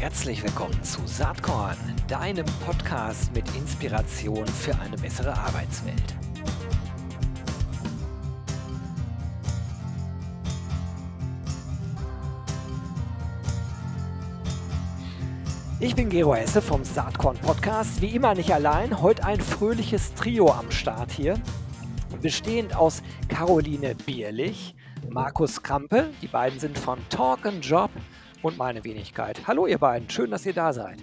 Herzlich willkommen zu Saatkorn, deinem Podcast mit Inspiration für eine bessere Arbeitswelt. Ich bin Gero Hesse vom Saatkorn Podcast. Wie immer nicht allein. Heute ein fröhliches Trio am Start hier. Bestehend aus Caroline Bierlich, Markus Krampe. Die beiden sind von Talk and Job und meine Wenigkeit. Hallo ihr beiden, schön, dass ihr da seid.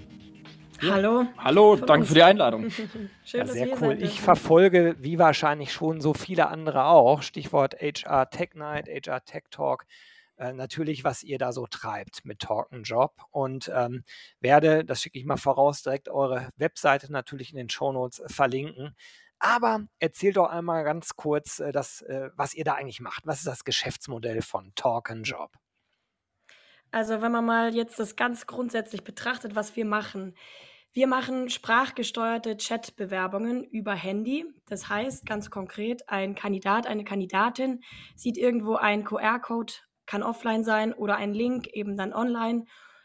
Ja. Hallo. Hallo, danke für die Einladung. schön, ja, sehr cool. Ich verfolge, wie wahrscheinlich schon so viele andere auch, Stichwort HR Tech Night, HR Tech Talk, äh, natürlich, was ihr da so treibt mit Talk and Job und ähm, werde, das schicke ich mal voraus, direkt eure Webseite natürlich in den Shownotes verlinken. Aber erzählt doch einmal ganz kurz, äh, das, äh, was ihr da eigentlich macht. Was ist das Geschäftsmodell von Talk and Job? Also wenn man mal jetzt das ganz grundsätzlich betrachtet, was wir machen. Wir machen sprachgesteuerte Chatbewerbungen über Handy. Das heißt ganz konkret, ein Kandidat, eine Kandidatin sieht irgendwo einen QR-Code, kann offline sein oder ein Link eben dann online,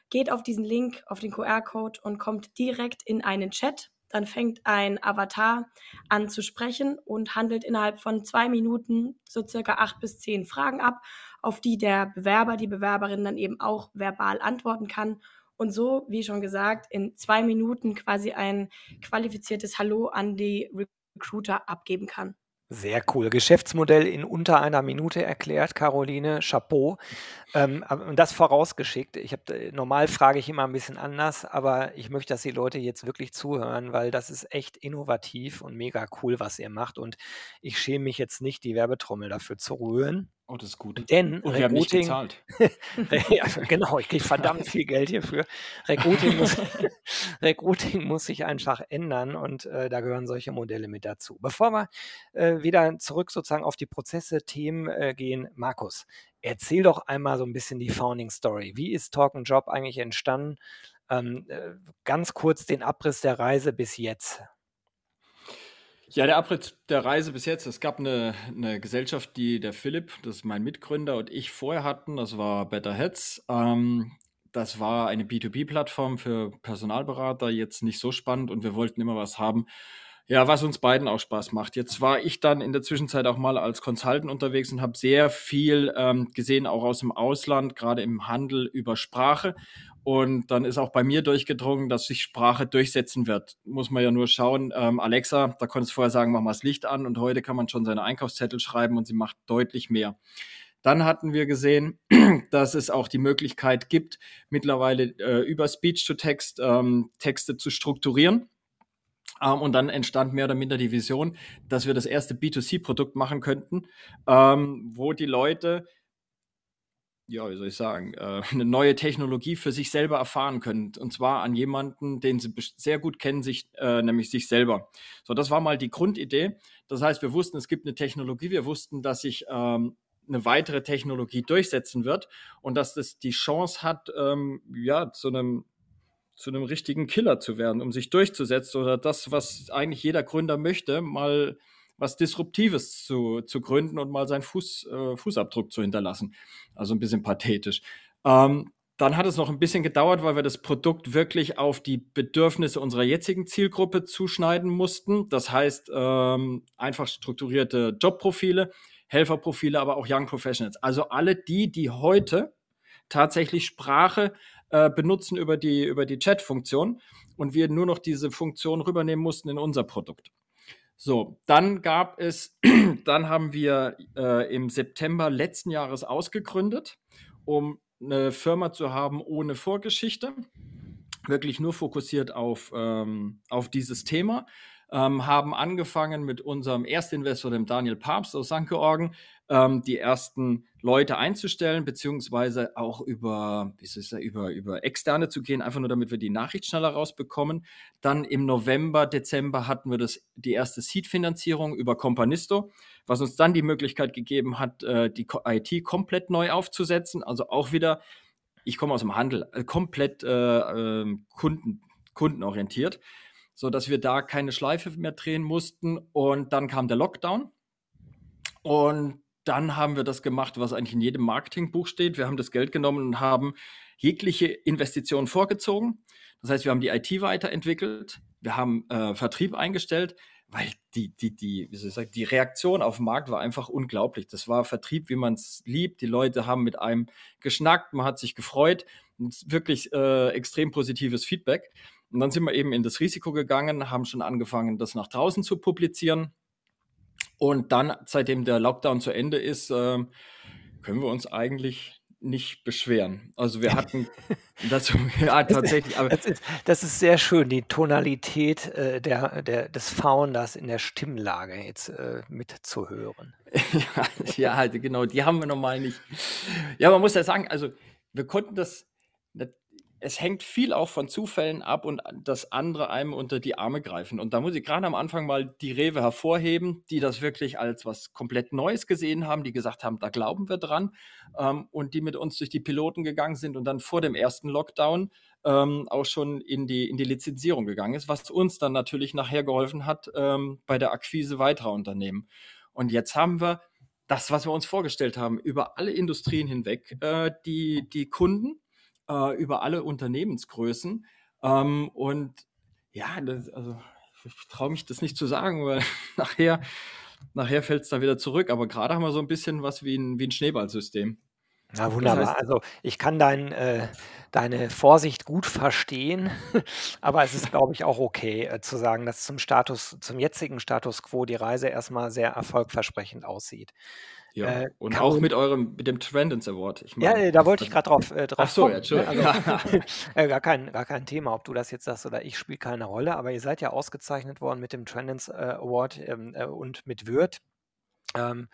geht auf diesen Link, auf den QR-Code und kommt direkt in einen Chat. Dann fängt ein Avatar an zu sprechen und handelt innerhalb von zwei Minuten so circa acht bis zehn Fragen ab auf die der Bewerber, die Bewerberin dann eben auch verbal antworten kann und so, wie schon gesagt, in zwei Minuten quasi ein qualifiziertes Hallo an die Recruiter abgeben kann. Sehr cool. Geschäftsmodell in unter einer Minute erklärt, Caroline. Chapeau. Ähm, und das vorausgeschickt. Ich habe äh, normal frage ich immer ein bisschen anders, aber ich möchte, dass die Leute jetzt wirklich zuhören, weil das ist echt innovativ und mega cool, was ihr macht. Und ich schäme mich jetzt nicht, die Werbetrommel dafür zu rühren. Oh, das ist gut. Denn Und wir haben nicht gezahlt. ja, genau, ich kriege verdammt viel Geld hierfür. Recruiting muss, Recruiting muss sich einfach ändern und äh, da gehören solche Modelle mit dazu. Bevor wir äh, wieder zurück sozusagen auf die Prozesse, Themen äh, gehen, Markus, erzähl doch einmal so ein bisschen die Founding Story. Wie ist Talk and Job eigentlich entstanden? Ähm, äh, ganz kurz den Abriss der Reise bis jetzt. Ja, der Abriss der Reise bis jetzt. Es gab eine, eine Gesellschaft, die der Philipp, das ist mein Mitgründer, und ich vorher hatten. Das war Better Heads. Ähm, das war eine B2B-Plattform für Personalberater, jetzt nicht so spannend und wir wollten immer was haben, ja, was uns beiden auch Spaß macht. Jetzt war ich dann in der Zwischenzeit auch mal als Consultant unterwegs und habe sehr viel ähm, gesehen, auch aus dem Ausland, gerade im Handel über Sprache. Und dann ist auch bei mir durchgedrungen, dass sich Sprache durchsetzen wird. Muss man ja nur schauen. Ähm, Alexa, da konntest du vorher sagen, mach mal das Licht an und heute kann man schon seine Einkaufszettel schreiben und sie macht deutlich mehr. Dann hatten wir gesehen, dass es auch die Möglichkeit gibt, mittlerweile äh, über Speech-to-Text ähm, Texte zu strukturieren. Ähm, und dann entstand mehr oder minder die Vision, dass wir das erste B2C-Produkt machen könnten, ähm, wo die Leute ja, wie soll ich sagen, äh, eine neue Technologie für sich selber erfahren können. Und zwar an jemanden, den sie sehr gut kennen, sich, äh, nämlich sich selber. So, das war mal die Grundidee. Das heißt, wir wussten, es gibt eine Technologie, wir wussten, dass sich ähm, eine weitere Technologie durchsetzen wird und dass das die Chance hat, ähm, ja, zu einem zu einem richtigen Killer zu werden, um sich durchzusetzen oder das, was eigentlich jeder Gründer möchte, mal was Disruptives zu, zu gründen und mal seinen Fuß, äh, Fußabdruck zu hinterlassen. Also ein bisschen pathetisch. Ähm, dann hat es noch ein bisschen gedauert, weil wir das Produkt wirklich auf die Bedürfnisse unserer jetzigen Zielgruppe zuschneiden mussten. Das heißt, ähm, einfach strukturierte Jobprofile, Helferprofile, aber auch Young Professionals. Also alle die, die heute tatsächlich Sprache äh, benutzen über die, über die Chat-Funktion und wir nur noch diese Funktion rübernehmen mussten in unser Produkt. So, dann gab es, dann haben wir äh, im September letzten Jahres ausgegründet, um eine Firma zu haben ohne Vorgeschichte, wirklich nur fokussiert auf, ähm, auf dieses Thema. Ähm, haben angefangen mit unserem Erstinvestor, dem Daniel Papst aus St. Georgen, ähm, die ersten Leute einzustellen, beziehungsweise auch über, wie ist es, über, über Externe zu gehen, einfach nur damit wir die Nachricht schneller rausbekommen. Dann im November, Dezember hatten wir das, die erste Seed-Finanzierung über Companisto, was uns dann die Möglichkeit gegeben hat, äh, die IT komplett neu aufzusetzen. Also auch wieder, ich komme aus dem Handel, äh, komplett äh, ähm, Kunden, kundenorientiert, sodass wir da keine Schleife mehr drehen mussten. Und dann kam der Lockdown. Und dann haben wir das gemacht, was eigentlich in jedem Marketingbuch steht. Wir haben das Geld genommen und haben jegliche Investition vorgezogen. Das heißt, wir haben die IT weiterentwickelt, wir haben äh, Vertrieb eingestellt, weil die, die, die, wie soll ich sagen, die Reaktion auf den Markt war einfach unglaublich. Das war Vertrieb, wie man es liebt. Die Leute haben mit einem geschnackt, man hat sich gefreut. Wirklich äh, extrem positives Feedback. Und dann sind wir eben in das Risiko gegangen, haben schon angefangen, das nach draußen zu publizieren. Und dann, seitdem der Lockdown zu Ende ist, äh, können wir uns eigentlich nicht beschweren. Also wir hatten das ja tatsächlich. Aber das, ist, das ist sehr schön, die Tonalität äh, der, der, des Founders in der Stimmlage jetzt äh, mitzuhören. ja, ja, halt, genau, die haben wir normal nicht. Ja, man muss ja sagen, also wir konnten das es hängt viel auch von Zufällen ab und dass andere einem unter die Arme greifen. Und da muss ich gerade am Anfang mal die Rewe hervorheben, die das wirklich als was komplett Neues gesehen haben, die gesagt haben, da glauben wir dran ähm, und die mit uns durch die Piloten gegangen sind und dann vor dem ersten Lockdown ähm, auch schon in die, in die Lizenzierung gegangen ist, was uns dann natürlich nachher geholfen hat ähm, bei der Akquise weiterer Unternehmen. Und jetzt haben wir das, was wir uns vorgestellt haben, über alle Industrien hinweg, äh, die, die Kunden äh, über alle Unternehmensgrößen. Ähm, und ja, das, also ich traue mich das nicht zu sagen, weil nachher, nachher fällt es da wieder zurück. Aber gerade haben wir so ein bisschen was wie ein, wie ein Schneeballsystem. Na wunderbar. Das heißt, also ich kann dein, äh, deine Vorsicht gut verstehen, aber es ist, glaube ich, auch okay äh, zu sagen, dass zum Status, zum jetzigen Status quo die Reise erstmal sehr erfolgversprechend aussieht. Ja, äh, und auch mit eurem, mit dem Trendens Award. Ich mein, ja, da wollte ich gerade drauf, äh, drauf Ach so, kommen. ja, ne? also, äh, gar, kein, gar kein Thema, ob du das jetzt sagst oder ich, spielt keine Rolle, aber ihr seid ja ausgezeichnet worden mit dem Trendens äh, Award ähm, äh, und mit Würth. Ähm,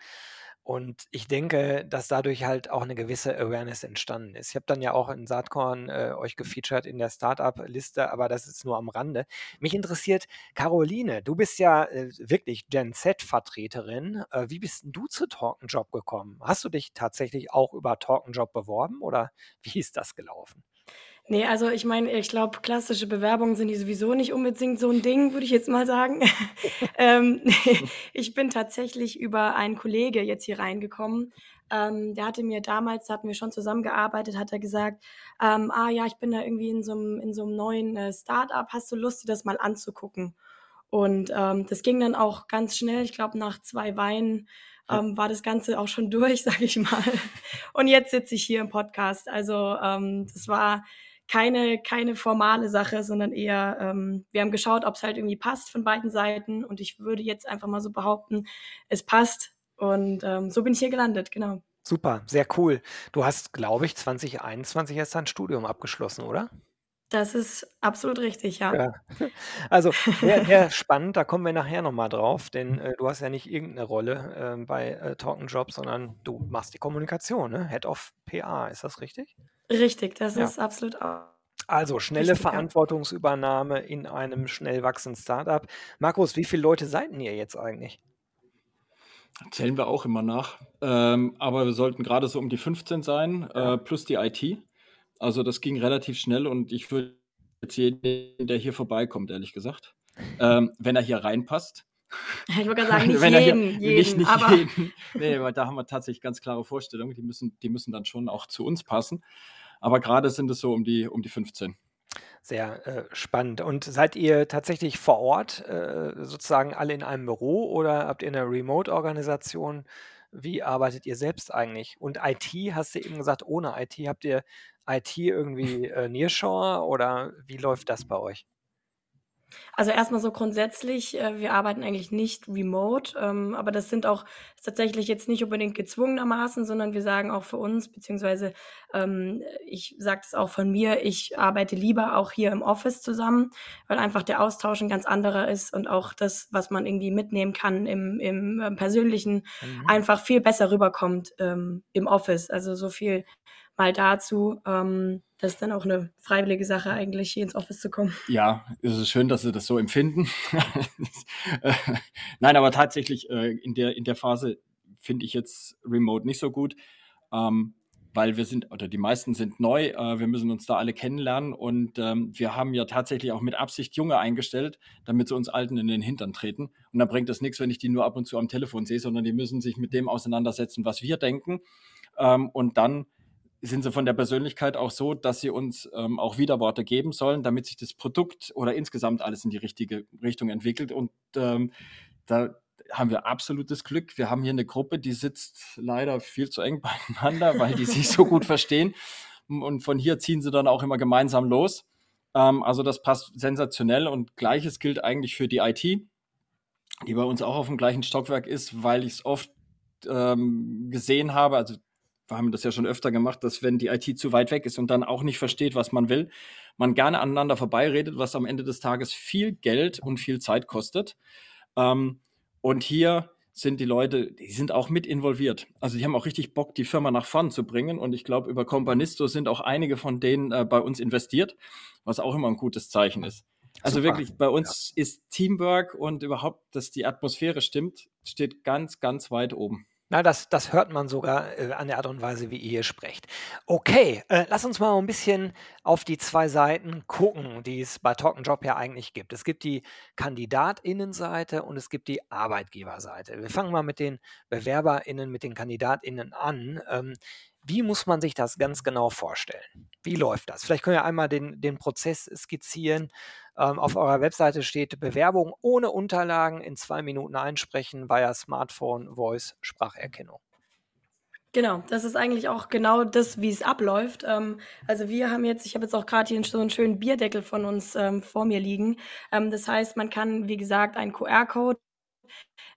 und ich denke, dass dadurch halt auch eine gewisse Awareness entstanden ist. Ich habe dann ja auch in Saatkorn äh, euch gefeatured in der Startup-Liste, aber das ist nur am Rande. Mich interessiert, Caroline, du bist ja äh, wirklich Gen Z-Vertreterin. Äh, wie bist denn du zu Talkenjob gekommen? Hast du dich tatsächlich auch über Talkenjob beworben oder wie ist das gelaufen? Nee, also ich meine, ich glaube, klassische Bewerbungen sind die sowieso nicht unbedingt so ein Ding, würde ich jetzt mal sagen. ähm, ich bin tatsächlich über einen Kollege jetzt hier reingekommen. Ähm, der hatte mir damals, da hatten wir schon zusammengearbeitet, hat er gesagt, ähm, ah ja, ich bin da irgendwie in so einem, in so einem neuen äh, Start-up, hast du Lust, dir das mal anzugucken? Und ähm, das ging dann auch ganz schnell, ich glaube nach zwei Weinen ähm, war das Ganze auch schon durch, sage ich mal. Und jetzt sitze ich hier im Podcast. Also ähm, das war keine, keine formale Sache, sondern eher, ähm, wir haben geschaut, ob es halt irgendwie passt von beiden Seiten. Und ich würde jetzt einfach mal so behaupten, es passt. Und ähm, so bin ich hier gelandet, genau. Super, sehr cool. Du hast, glaube ich, 2021 erst dein Studium abgeschlossen, oder? Das ist absolut richtig, ja. Ja. Also sehr, sehr spannend, da kommen wir nachher nochmal drauf, denn äh, du hast ja nicht irgendeine Rolle äh, bei äh, Talking Job, sondern du machst die Kommunikation, ne? Head of PA, ist das richtig? Richtig, das Ja. ist absolut auch Also schnelle richtig, ja. Verantwortungsübernahme in einem schnell wachsenden Startup. Markus, wie viele Leute seid ihr jetzt eigentlich? Zählen wir auch immer nach. Ähm, aber wir sollten gerade so um die 15 sein, Ja. äh, plus die IT. Also das ging relativ schnell und ich würde jetzt jeden, der hier vorbeikommt, ehrlich gesagt, ähm, wenn er hier reinpasst. Ich wollte gerade sagen, nicht wenn jeden, hier, jeden, nicht, nicht aber... jeden. Nee, weil da haben wir tatsächlich ganz klare Vorstellungen, die müssen, die müssen dann schon auch zu uns passen. Aber gerade sind es so um die, um die 15. Sehr äh, spannend. Und seid ihr tatsächlich vor Ort, äh, sozusagen alle in einem Büro oder habt ihr eine Remote-Organisation? Wie arbeitet ihr selbst eigentlich? Und IT, hast du eben gesagt, ohne IT, habt ihr IT irgendwie äh, Nearshore oder wie läuft das bei euch? Also erstmal so grundsätzlich, äh, wir arbeiten eigentlich nicht remote, ähm, aber das sind auch tatsächlich jetzt nicht unbedingt gezwungenermaßen, sondern wir sagen auch für uns, beziehungsweise ähm, ich sage es auch von mir, ich arbeite lieber auch hier im Office zusammen, weil einfach der Austausch ein ganz anderer ist und auch das, was man irgendwie mitnehmen kann im, im äh, Persönlichen, mhm. einfach viel besser rüberkommt ähm, im Office. Also so viel mal dazu. Ähm, das ist dann auch eine freiwillige Sache, eigentlich hier ins Office zu kommen. Ja, es ist schön, dass Sie das so empfinden. Nein, aber tatsächlich äh, in, der, in der Phase finde ich jetzt Remote nicht so gut, ähm, weil wir sind, oder die meisten sind neu, äh, wir müssen uns da alle kennenlernen und ähm, wir haben ja tatsächlich auch mit Absicht Junge eingestellt, damit sie uns Alten in den Hintern treten. Und da bringt es nichts, wenn ich die nur ab und zu am Telefon sehe, sondern die müssen sich mit dem auseinandersetzen, was wir denken. Ähm, und dann sind sie von der Persönlichkeit auch so, dass sie uns ähm, auch Widerworte geben sollen, damit sich das Produkt oder insgesamt alles in die richtige Richtung entwickelt. Und ähm, da haben wir absolutes Glück. Wir haben hier eine Gruppe, die sitzt leider viel zu eng beieinander, weil die sich so gut verstehen. Und von hier ziehen sie dann auch immer gemeinsam los. Ähm, also das passt sensationell. Und gleiches gilt eigentlich für die IT, die bei uns auch auf dem gleichen Stockwerk ist, weil ich es oft ähm, gesehen habe. Also wir haben das ja schon öfter gemacht, dass wenn die IT zu weit weg ist und dann auch nicht versteht, was man will, man gerne aneinander vorbeiredet, was am Ende des Tages viel Geld und viel Zeit kostet. Ähm, und hier sind die Leute, die sind auch mit involviert. Also die haben auch richtig Bock, die Firma nach vorn zu bringen. Und ich glaube, über Companisto sind auch einige von denen äh, bei uns investiert, was auch immer ein gutes Zeichen ist. Also Super. wirklich, bei uns ja. ist Teamwork und überhaupt, dass die Atmosphäre stimmt, steht ganz, ganz weit oben. Na, das, das hört man sogar äh, an der Art und Weise, wie ihr hier sprecht. Okay, äh, lass uns mal ein bisschen auf die zwei Seiten gucken, die es bei Talk Job ja eigentlich gibt. Es gibt die KandidatInnenseite und es gibt die Arbeitgeberseite. Wir fangen mal mit den BewerberInnen, mit den KandidatInnen an. Ähm, wie muss man sich das ganz genau vorstellen? Wie läuft das? Vielleicht können wir einmal den, den Prozess skizzieren. Ähm, auf eurer Webseite steht Bewerbung ohne Unterlagen in zwei Minuten einsprechen via Smartphone, Voice, Spracherkennung. Genau, das ist eigentlich auch genau das, wie es abläuft. Ähm, also wir haben jetzt, ich habe jetzt auch gerade hier so einen schönen Bierdeckel von uns ähm, vor mir liegen. Ähm, das heißt, man kann, wie gesagt, einen QR-Code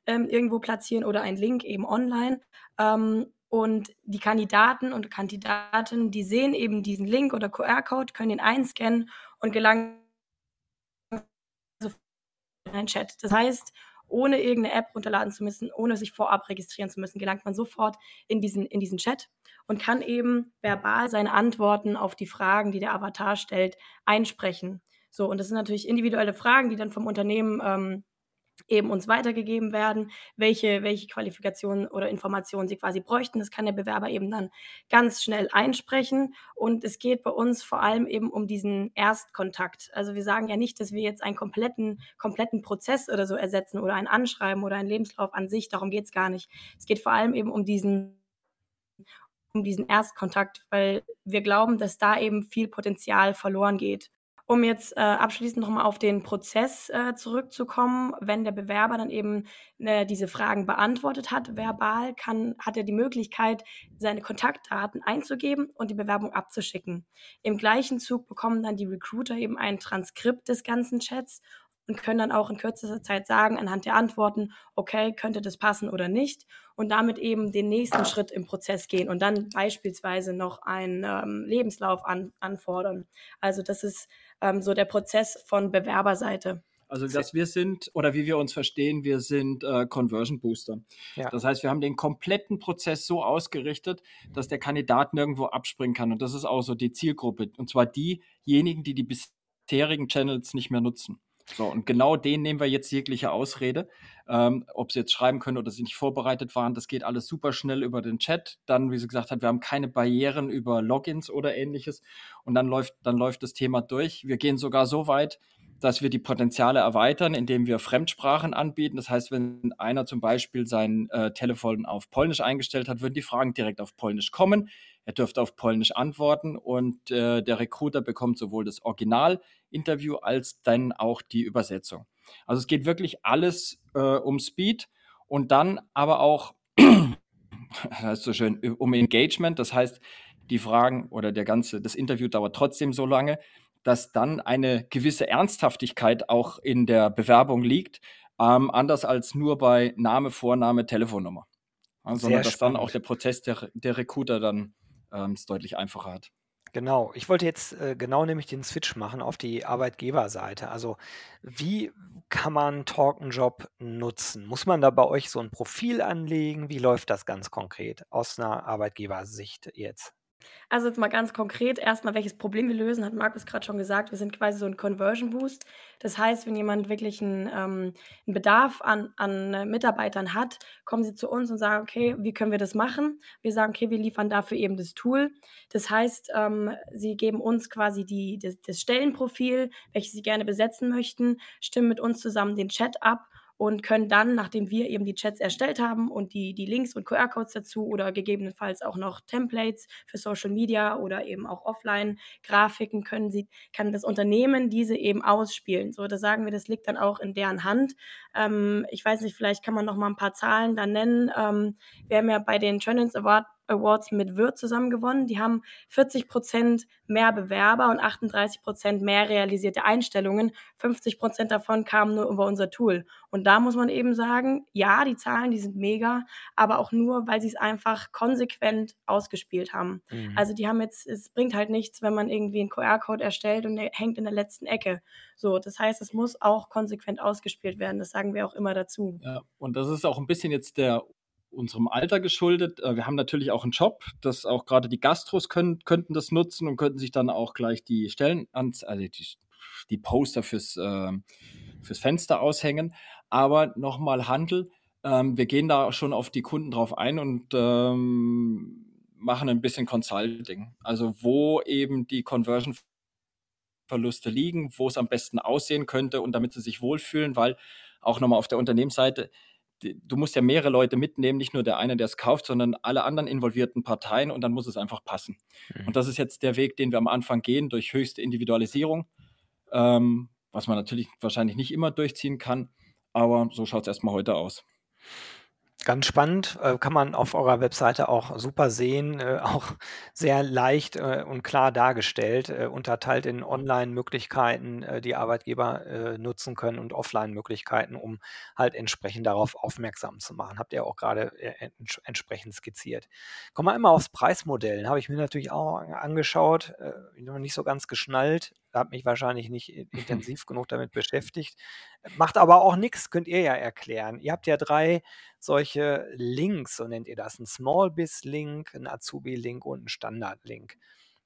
ähm, irgendwo platzieren oder einen Link eben online. Ähm, und die Kandidaten und Kandidatinnen, die sehen eben diesen Link oder QR-Code, können ihn einscannen und gelangen einen Chat. Das heißt, ohne irgendeine App runterladen zu müssen, ohne sich vorab registrieren zu müssen, gelangt man sofort in diesen, in diesen Chat und kann eben verbal seine Antworten auf die Fragen, die der Avatar stellt, einsprechen. So, und das sind natürlich individuelle Fragen, die dann vom Unternehmen ähm, eben uns weitergegeben werden, welche, welche Qualifikationen oder Informationen sie quasi bräuchten. Das kann der Bewerber eben dann ganz schnell einsprechen. Und es geht bei uns vor allem eben um diesen Erstkontakt. Also wir sagen ja nicht, dass wir jetzt einen kompletten, kompletten Prozess oder so ersetzen oder ein Anschreiben oder einen Lebenslauf an sich. Darum geht es gar nicht. Es geht vor allem eben um diesen um diesen Erstkontakt, weil wir glauben, dass da eben viel Potenzial verloren geht. Um jetzt äh, abschließend nochmal auf den Prozess äh, zurückzukommen, wenn der Bewerber dann eben äh, diese Fragen beantwortet hat, verbal, kann, hat er die Möglichkeit, seine Kontaktdaten einzugeben und die Bewerbung abzuschicken. Im gleichen Zug bekommen dann die Recruiter eben ein Transkript des ganzen Chats und können dann auch in kürzester Zeit sagen, anhand der Antworten, okay, könnte das passen oder nicht und damit eben den nächsten Schritt im Prozess gehen und dann beispielsweise noch einen ähm, Lebenslauf an, anfordern. Also das ist ähm, so der Prozess von Bewerberseite. Also, dass wir sind, oder wie wir uns verstehen, wir sind äh, Conversion Booster. Ja. Das heißt, wir haben den kompletten Prozess so ausgerichtet, dass der Kandidat nirgendwo abspringen kann. Und das ist auch so die Zielgruppe. Und zwar diejenigen, die die bisherigen Channels nicht mehr nutzen. So, und genau den nehmen wir jetzt jegliche Ausrede. Ähm, ob sie jetzt schreiben können oder sie nicht vorbereitet waren, das geht alles super schnell über den Chat. Dann, wie sie gesagt hat, wir haben keine Barrieren über Logins oder ähnliches. Und dann läuft, dann läuft das Thema durch. Wir gehen sogar so weit, dass wir die Potenziale erweitern, indem wir Fremdsprachen anbieten. Das heißt, wenn einer zum Beispiel sein äh, Telefon auf Polnisch eingestellt hat, würden die Fragen direkt auf Polnisch kommen. Er dürfte auf Polnisch antworten und äh, der Recruiter bekommt sowohl das Originalinterview als dann auch die Übersetzung. Also es geht wirklich alles äh, um Speed und dann aber auch, das ist so schön, um Engagement. Das heißt, die Fragen oder der ganze, das Interview dauert trotzdem so lange, dass dann eine gewisse Ernsthaftigkeit auch in der Bewerbung liegt, ähm, anders als nur bei Name, Vorname, Telefonnummer. Also, sondern dass dann auch der Prozess der, der Recruiter dann ähm, es deutlich einfacher hat. Genau, ich wollte jetzt äh, genau nämlich den Switch machen auf die Arbeitgeberseite. Also wie kann man Talkenjob nutzen? Muss man da bei euch so ein Profil anlegen? Wie läuft das ganz konkret aus einer Arbeitgebersicht jetzt? Also jetzt mal ganz konkret erstmal, welches Problem wir lösen, hat Markus gerade schon gesagt. Wir sind quasi so ein Conversion Boost. Das heißt, wenn jemand wirklich einen, ähm, 'n Bedarf an an, äh, Mitarbeitern hat, kommen sie zu uns und sagen: „Okay, wie können wir das machen?“ Wir sagen: „Okay, wir liefern dafür eben das Tool.“ Das heißt, ähm, sie geben uns quasi die das das Stellenprofil, welches sie gerne besetzen möchten, stimmen mit uns zusammen den Chat ab und können dann, nachdem wir eben die Chats erstellt haben und die, die Links und QR-Codes dazu oder gegebenenfalls auch noch Templates für Social Media oder eben auch Offline-Grafiken, können sie, kann das Unternehmen diese eben ausspielen. So, da sagen wir, das liegt dann auch in deren Hand. Ähm, ich weiß nicht, vielleicht kann man noch mal ein paar Zahlen da nennen. Ähm, wir haben ja bei den Trends Award Awards mit Wirt zusammen gewonnen. Die haben 40 Prozent mehr Bewerber und 38 Prozent mehr realisierte Einstellungen. 50 Prozent davon kamen nur über unser Tool. Und da muss man eben sagen, ja, die Zahlen, die sind mega, aber auch nur, weil sie es einfach konsequent ausgespielt haben. Mhm. Also die haben jetzt, es bringt halt nichts, wenn man irgendwie einen QR-Code erstellt und der hängt in der letzten Ecke. So, das heißt, es muss auch konsequent ausgespielt werden. Das sagen wir auch immer dazu. Ja, und das ist auch ein bisschen jetzt der unserem Alter geschuldet. Äh, wir haben natürlich auch einen Job, dass auch gerade die Gastros können, könnten das nutzen und könnten sich dann auch gleich die Stellen, also die, die Poster fürs, äh, fürs Fenster aushängen. Aber nochmal Handel, ähm, wir gehen da schon auf die Kunden drauf ein und ähm, machen ein bisschen Consulting. Also wo eben die Conversion Verluste liegen, wo es am besten aussehen könnte und damit sie sich wohlfühlen, weil auch nochmal auf der Unternehmensseite, du musst ja mehrere Leute mitnehmen, nicht nur der eine, der es kauft, sondern alle anderen involvierten Parteien und dann muss es einfach passen. Mhm. Und das ist jetzt der Weg, den wir am Anfang gehen, durch höchste Individualisierung, ähm, was man natürlich wahrscheinlich nicht immer durchziehen kann, aber so schaut es erstmal heute aus. Ganz spannend, äh, kann man auf eurer Webseite auch super sehen, äh, auch sehr leicht äh, und klar dargestellt, unterteilt in Online-Möglichkeiten, die Arbeitgeber nutzen können und Offline-Möglichkeiten, um halt entsprechend darauf aufmerksam zu machen. Habt ihr auch gerade ents entsprechend skizziert. Kommen wir einmal aufs Preismodell. Habe ich mir natürlich auch angeschaut, noch nicht so ganz geschnallt habe mich wahrscheinlich nicht intensiv genug damit beschäftigt. Macht aber auch nichts, könnt ihr ja erklären. Ihr habt ja drei solche Links, so nennt ihr das. Ein Small Biz Link, ein Azubi Link und ein Standard Link.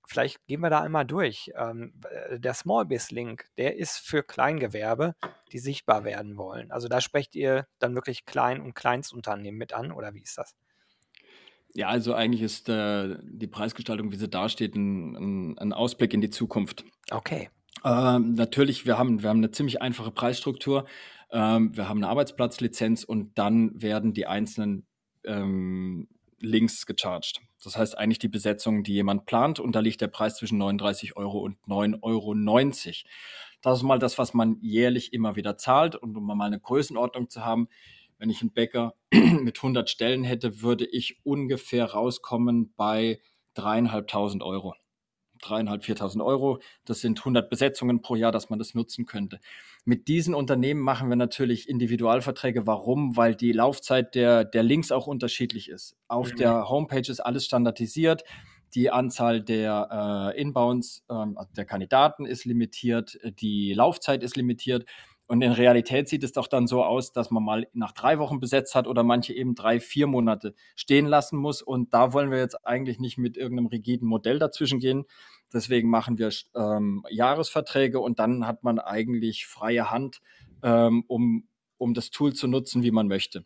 Vielleicht gehen wir da einmal durch. Ähm, äh, der Small Biz Link, der ist für Kleingewerbe, die sichtbar werden wollen. Also da sprecht ihr dann wirklich Klein- und Kleinstunternehmen mit an, oder wie ist das? Ja, also eigentlich ist äh, die Preisgestaltung, wie sie dasteht, ein, ein, ein Ausblick in die Zukunft. Okay. Ähm, natürlich, wir haben, wir haben eine ziemlich einfache Preisstruktur. Ähm, wir haben eine Arbeitsplatzlizenz und dann werden die einzelnen ähm, Links gecharged. Das heißt eigentlich die Besetzung, die jemand plant und da liegt der Preis zwischen 39 Euro und 9,90 Euro. Das ist mal das, was man jährlich immer wieder zahlt und um mal eine Größenordnung zu haben, wenn ich einen Bäcker mit 100 Stellen hätte, würde ich ungefähr rauskommen bei dreieinhalbtausend Euro. Dreieinhalb, viertausend Euro. Das sind 100 Besetzungen pro Jahr, dass man das nutzen könnte. Mit diesen Unternehmen machen wir natürlich Individualverträge. Warum? Weil die Laufzeit der, der Links auch unterschiedlich ist. Auf mhm. der Homepage ist alles standardisiert. Die Anzahl der äh, Inbounds, ähm, also der Kandidaten ist limitiert. Die Laufzeit ist limitiert. Und in Realität sieht es doch dann so aus, dass man mal nach drei Wochen besetzt hat oder manche eben drei, vier Monate stehen lassen muss. Und da wollen wir jetzt eigentlich nicht mit irgendeinem rigiden Modell dazwischen gehen. Deswegen machen wir ähm, Jahresverträge und dann hat man eigentlich freie Hand, ähm, um, um das Tool zu nutzen, wie man möchte.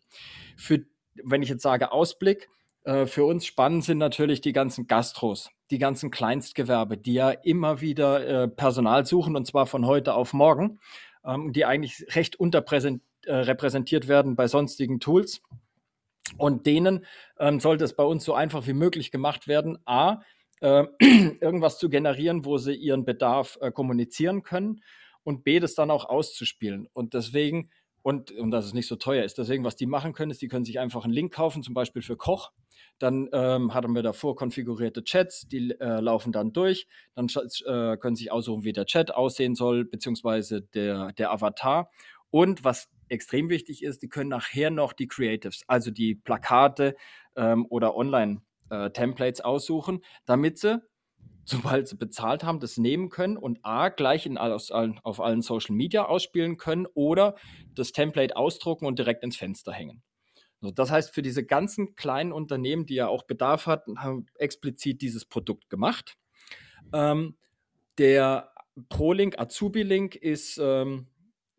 Für, wenn ich jetzt sage Ausblick, äh, für uns spannend sind natürlich die ganzen Gastros, die ganzen Kleinstgewerbe, die ja immer wieder äh, Personal suchen und zwar von heute auf morgen ähm, die eigentlich recht unterrepräsentiert äh, werden bei sonstigen Tools. Und denen ähm, sollte es bei uns so einfach wie möglich gemacht werden, a, äh, irgendwas zu generieren, wo sie ihren Bedarf äh, kommunizieren können und b, das dann auch auszuspielen. Und deswegen, und, und dass es nicht so teuer ist, deswegen, was die machen können, ist, die können sich einfach einen Link kaufen, zum Beispiel für Koch dann ähm, haben wir davor konfigurierte Chats, die äh, laufen dann durch. Dann äh, können sich aussuchen, wie der Chat aussehen soll, beziehungsweise der, der Avatar. Und was extrem wichtig ist, die können nachher noch die Creatives, also die Plakate ähm, oder Online-Templates äh, aussuchen, damit sie, sobald sie bezahlt haben, das nehmen können und A, gleich in, aus, auf allen Social Media ausspielen können oder das Template ausdrucken und direkt ins Fenster hängen. So, das heißt, für diese ganzen kleinen Unternehmen, die ja auch Bedarf hatten, haben explizit dieses Produkt gemacht. Ähm, der ProLink, Azubi-Link ist ähm,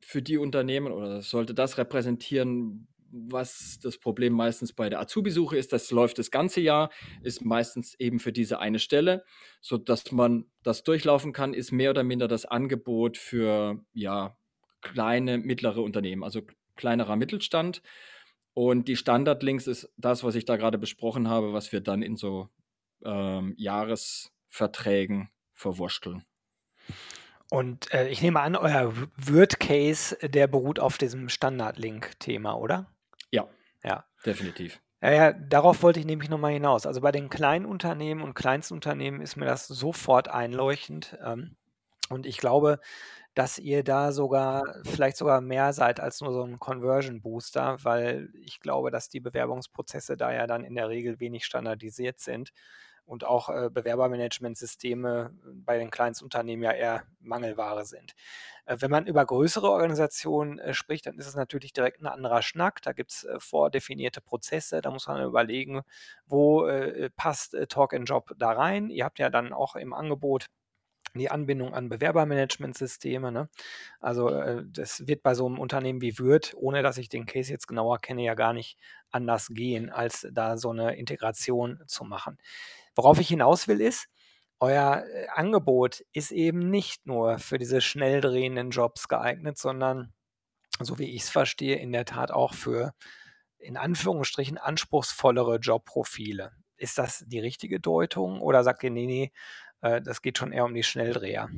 für die Unternehmen oder sollte das repräsentieren, was das Problem meistens bei der Azubi-Suche ist. Das läuft das ganze Jahr, ist meistens eben für diese eine Stelle, sodass man das durchlaufen kann, ist mehr oder minder das Angebot für ja, kleine, mittlere Unternehmen, also kleinerer Mittelstand. Und die Standardlinks ist das, was ich da gerade besprochen habe, was wir dann in so ähm, Jahresverträgen verwurschteln. Und äh, ich nehme an, euer Word-Case, der beruht auf diesem Standard-Link-Thema, oder? Ja. Ja. Definitiv. Ja, ja, darauf wollte ich nämlich nochmal hinaus. Also bei den kleinen Unternehmen und Kleinstunternehmen ist mir das sofort einleuchtend. Ähm, und ich glaube, dass ihr da sogar vielleicht sogar mehr seid als nur so ein Conversion Booster, weil ich glaube, dass die Bewerbungsprozesse da ja dann in der Regel wenig standardisiert sind und auch äh, Bewerbermanagementsysteme bei den Kleinstunternehmen ja eher Mangelware sind. Äh, wenn man über größere Organisationen äh, spricht, dann ist es natürlich direkt ein anderer Schnack. Da gibt es äh, vordefinierte Prozesse, da muss man überlegen, wo äh, passt äh, Talk and Job da rein. Ihr habt ja dann auch im Angebot die Anbindung an Bewerbermanagementsysteme. Ne? Also äh, das wird bei so einem Unternehmen wie Würth, ohne dass ich den Case jetzt genauer kenne, ja gar nicht anders gehen, als da so eine Integration zu machen. Worauf ich hinaus will, ist, euer äh, Angebot ist eben nicht nur für diese schnell drehenden Jobs geeignet, sondern, so wie ich es verstehe, in der Tat auch für in Anführungsstrichen anspruchsvollere Jobprofile. Ist das die richtige Deutung oder sagt ihr, nee, nee, äh, das geht schon eher um die Schnelldreher?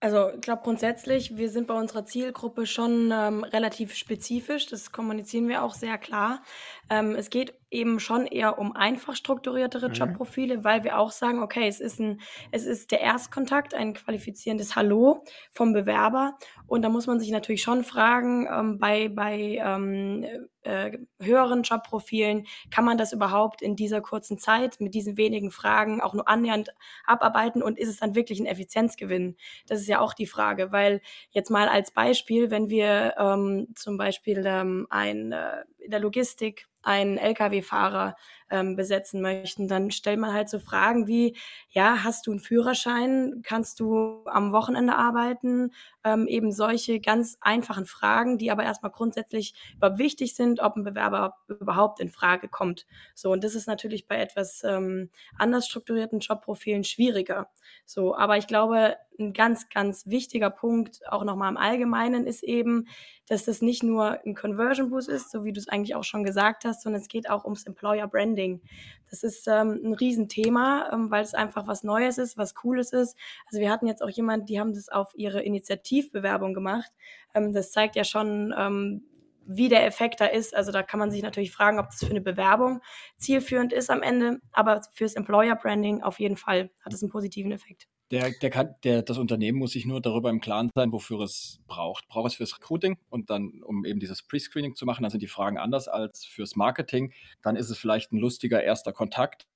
Also, ich glaube grundsätzlich, wir sind bei unserer Zielgruppe schon ähm, relativ spezifisch. Das kommunizieren wir auch sehr klar. Ähm, es geht eben schon eher um einfach strukturiertere mhm. Jobprofile, weil wir auch sagen, okay, es ist ein, es ist der Erstkontakt, ein qualifizierendes Hallo vom Bewerber. Und da muss man sich natürlich schon fragen, ähm, bei, bei ähm, äh, höheren Jobprofilen, kann man das überhaupt in dieser kurzen Zeit mit diesen wenigen Fragen auch nur annähernd abarbeiten und ist es dann wirklich ein Effizienzgewinn? Das ist ja auch die Frage, weil jetzt mal als Beispiel, wenn wir ähm, zum Beispiel ähm, ein äh, in der Logistik einen Lkw-Fahrer ähm, besetzen möchten, dann stellt man halt so Fragen wie, ja, hast du einen Führerschein? Kannst du am Wochenende arbeiten? Ähm, eben solche ganz einfachen Fragen, die aber erstmal grundsätzlich überhaupt wichtig sind, ob ein Bewerber überhaupt in Frage kommt. So, und das ist natürlich bei etwas ähm, anders strukturierten Jobprofilen schwieriger. So, aber ich glaube, ein ganz, ganz wichtiger Punkt, auch nochmal im Allgemeinen, ist eben, dass das nicht nur ein Conversion Boost ist, so wie du es eigentlich auch schon gesagt hast, sondern es geht auch ums Employer Branding. Das ist ähm, ein Riesenthema, ähm, weil es einfach was Neues ist, was Cooles ist. Also wir hatten jetzt auch jemanden, die haben das auf ihre Initiativbewerbung gemacht. Ähm, das zeigt ja schon, ähm, wie der Effekt da ist. Also da kann man sich natürlich fragen, ob das für eine Bewerbung zielführend ist am Ende, aber fürs Employer Branding auf jeden Fall hat es einen positiven Effekt. Der, der kann, der, das Unternehmen muss sich nur darüber im Klaren sein, wofür es braucht. Braucht es fürs Recruiting und dann, um eben dieses Pre-Screening zu machen, dann sind die Fragen anders als fürs Marketing. Dann ist es vielleicht ein lustiger erster Kontakt.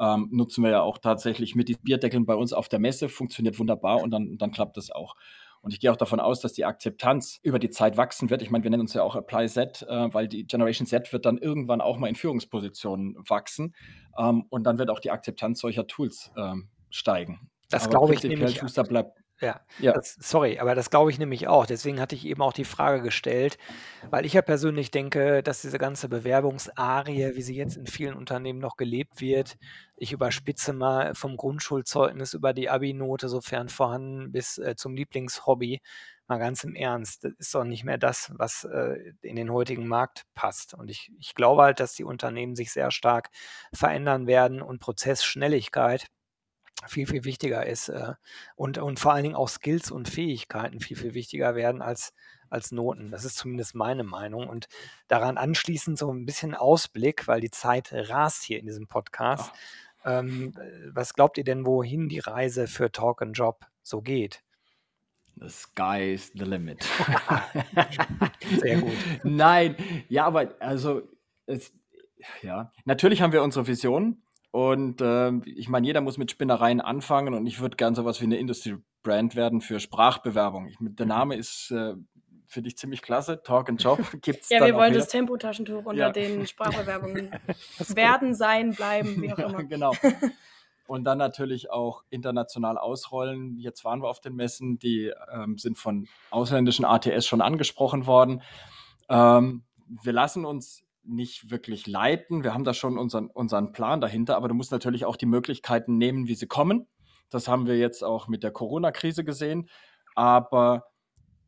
Ähm, nutzen wir ja auch tatsächlich mit den Bierdeckeln bei uns auf der Messe, funktioniert wunderbar und dann, dann klappt das auch. Und ich gehe auch davon aus, dass die Akzeptanz über die Zeit wachsen wird. Ich meine, wir nennen uns ja auch Apply Z, äh, weil die Generation Z wird dann irgendwann auch mal in Führungspositionen wachsen. Ähm, und dann wird auch die Akzeptanz solcher Tools ähm, steigen. Das glaube ich nämlich. Schuster bleibt. Ja, ja. Das, sorry, aber das glaube ich nämlich auch. Deswegen hatte ich eben auch die Frage gestellt, weil ich ja persönlich denke, dass diese ganze Bewerbungsarie, wie sie jetzt in vielen Unternehmen noch gelebt wird, ich überspitze mal vom Grundschulzeugnis über die Abi-Note, sofern vorhanden, bis äh, zum Lieblingshobby, mal ganz im Ernst, das ist doch nicht mehr das, was äh, in den heutigen Markt passt. Und ich, ich glaube halt, dass die Unternehmen sich sehr stark verändern werden und Prozessschnelligkeit viel, viel wichtiger ist äh, und, und vor allen Dingen auch Skills und Fähigkeiten viel, viel wichtiger werden als, als Noten. Das ist zumindest meine Meinung. Und daran anschließend so ein bisschen Ausblick, weil die Zeit rast hier in diesem Podcast. Ähm, was glaubt ihr denn, wohin die Reise für Talk and Job so geht? The sky is the limit. Sehr gut. Nein, ja, aber also, es, ja, natürlich haben wir unsere Vision und äh, ich meine, jeder muss mit Spinnereien anfangen und ich würde gern sowas wie eine Industry-Brand werden für Sprachbewerbung. Ich, der mhm. Name ist äh, für dich ziemlich klasse. Talk and Job gibt's Ja, wir wollen das Tempotaschentuch unter ja. den Sprachbewerbungen werden, sein, bleiben, wie auch immer. genau. Und dann natürlich auch international ausrollen. Jetzt waren wir auf den Messen, die ähm, sind von ausländischen ATS schon angesprochen worden. Ähm, wir lassen uns nicht wirklich leiten. Wir haben da schon unseren, unseren Plan dahinter, aber du musst natürlich auch die Möglichkeiten nehmen, wie sie kommen. Das haben wir jetzt auch mit der Corona-Krise gesehen. Aber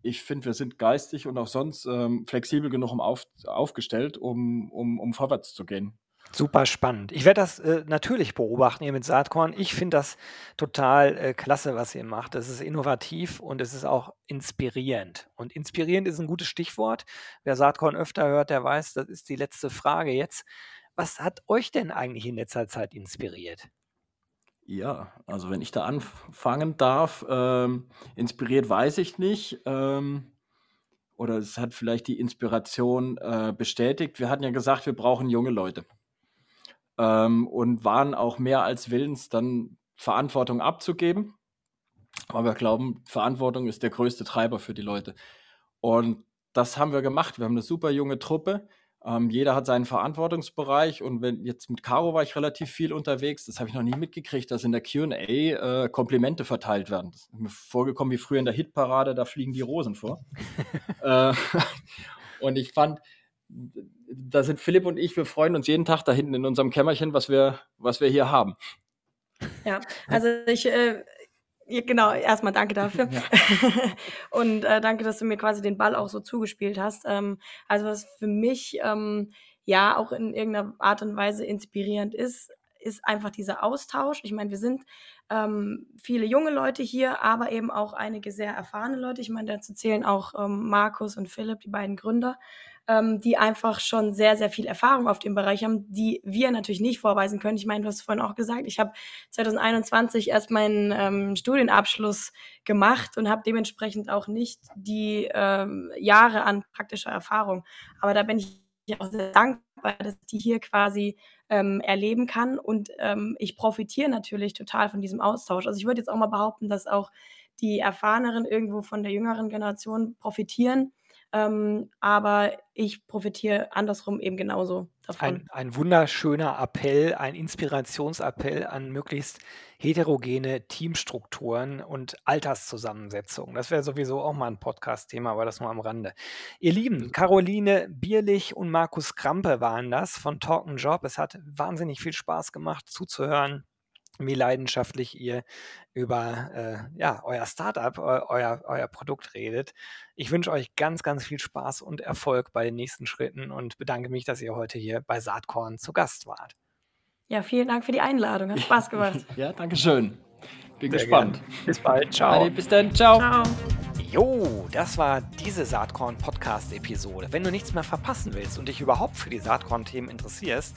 ich finde, wir sind geistig und auch sonst ähm, flexibel genug um auf, aufgestellt, um, um, um vorwärts zu gehen. Super spannend. Ich werde das äh, natürlich beobachten hier mit Saatkorn. Ich finde das total äh, klasse, was ihr macht. Es ist innovativ und es ist auch inspirierend. Und inspirierend ist ein gutes Stichwort. Wer Saatkorn öfter hört, der weiß, das ist die letzte Frage jetzt. Was hat euch denn eigentlich in letzter Zeit inspiriert? Ja, also wenn ich da anfangen darf, ähm, inspiriert weiß ich nicht. Ähm, oder es hat vielleicht die Inspiration äh, bestätigt. Wir hatten ja gesagt, wir brauchen junge Leute ähm, und waren auch mehr als willens, dann Verantwortung abzugeben. Aber wir glauben, Verantwortung ist der größte Treiber für die Leute. Und das haben wir gemacht. Wir haben eine super junge Truppe. Ähm, jeder hat seinen Verantwortungsbereich und wenn jetzt mit Caro war ich relativ viel unterwegs, das habe ich noch nie mitgekriegt, dass in der QA äh, Komplimente verteilt werden. Das ist mir vorgekommen wie früher in der Hitparade, da fliegen die Rosen vor. äh, und ich fand, da sind Philipp und ich, wir freuen uns jeden Tag da hinten in unserem Kämmerchen, was wir, was wir hier haben. Ja, also ich, äh, genau, erstmal danke dafür. Ja. und äh, danke, dass du mir quasi den Ball auch so zugespielt hast. Ähm, also was für mich ähm, ja auch in irgendeiner Art und Weise inspirierend ist, ist einfach dieser Austausch. Ich meine, wir sind ähm, viele junge Leute hier, aber eben auch einige sehr erfahrene Leute. Ich meine, dazu zählen auch ähm, Markus und Philipp, die beiden Gründer ähm, die einfach schon sehr, sehr viel Erfahrung auf dem Bereich haben, die wir natürlich nicht vorweisen können. Ich meine, du hast vorhin auch gesagt, ich habe 2021 erst meinen ähm, Studienabschluss gemacht und habe dementsprechend auch nicht die ähm, Jahre an praktischer Erfahrung. Aber da bin ich auch sehr dankbar, dass ich die hier quasi ähm, erleben kann. Und ähm, ich profitiere natürlich total von diesem Austausch. Also ich würde jetzt auch mal behaupten, dass auch die Erfahreneren irgendwo von der jüngeren Generation profitieren ähm, aber ich profitiere andersrum eben genauso davon. Ein, ein wunderschöner Appell, ein Inspirationsappell an möglichst heterogene Teamstrukturen und Alterszusammensetzungen. Das wäre sowieso auch mal ein Podcast-Thema, aber das nur am Rande. Ihr Lieben, Caroline Bierlich und Markus Krampe waren das von Talk Job. Es hat wahnsinnig viel Spaß gemacht zuzuhören wie leidenschaftlich ihr über äh, ja, euer Startup, eu, euer, euer Produkt redet. Ich wünsche euch ganz, ganz viel Spaß und Erfolg bei den nächsten Schritten und bedanke mich, dass ihr heute hier bei Saatkorn zu Gast wart. Ja, vielen Dank für die Einladung. Hat Spaß gemacht. ja, danke schön. Bin Sehr gespannt. Gern. Bis bald. Ciao. Adi, bis dann. Ciao. Ciao. Jo, das war diese Saatkorn Podcast Episode. Wenn du nichts mehr verpassen willst und dich überhaupt für die Saatkorn Themen interessierst,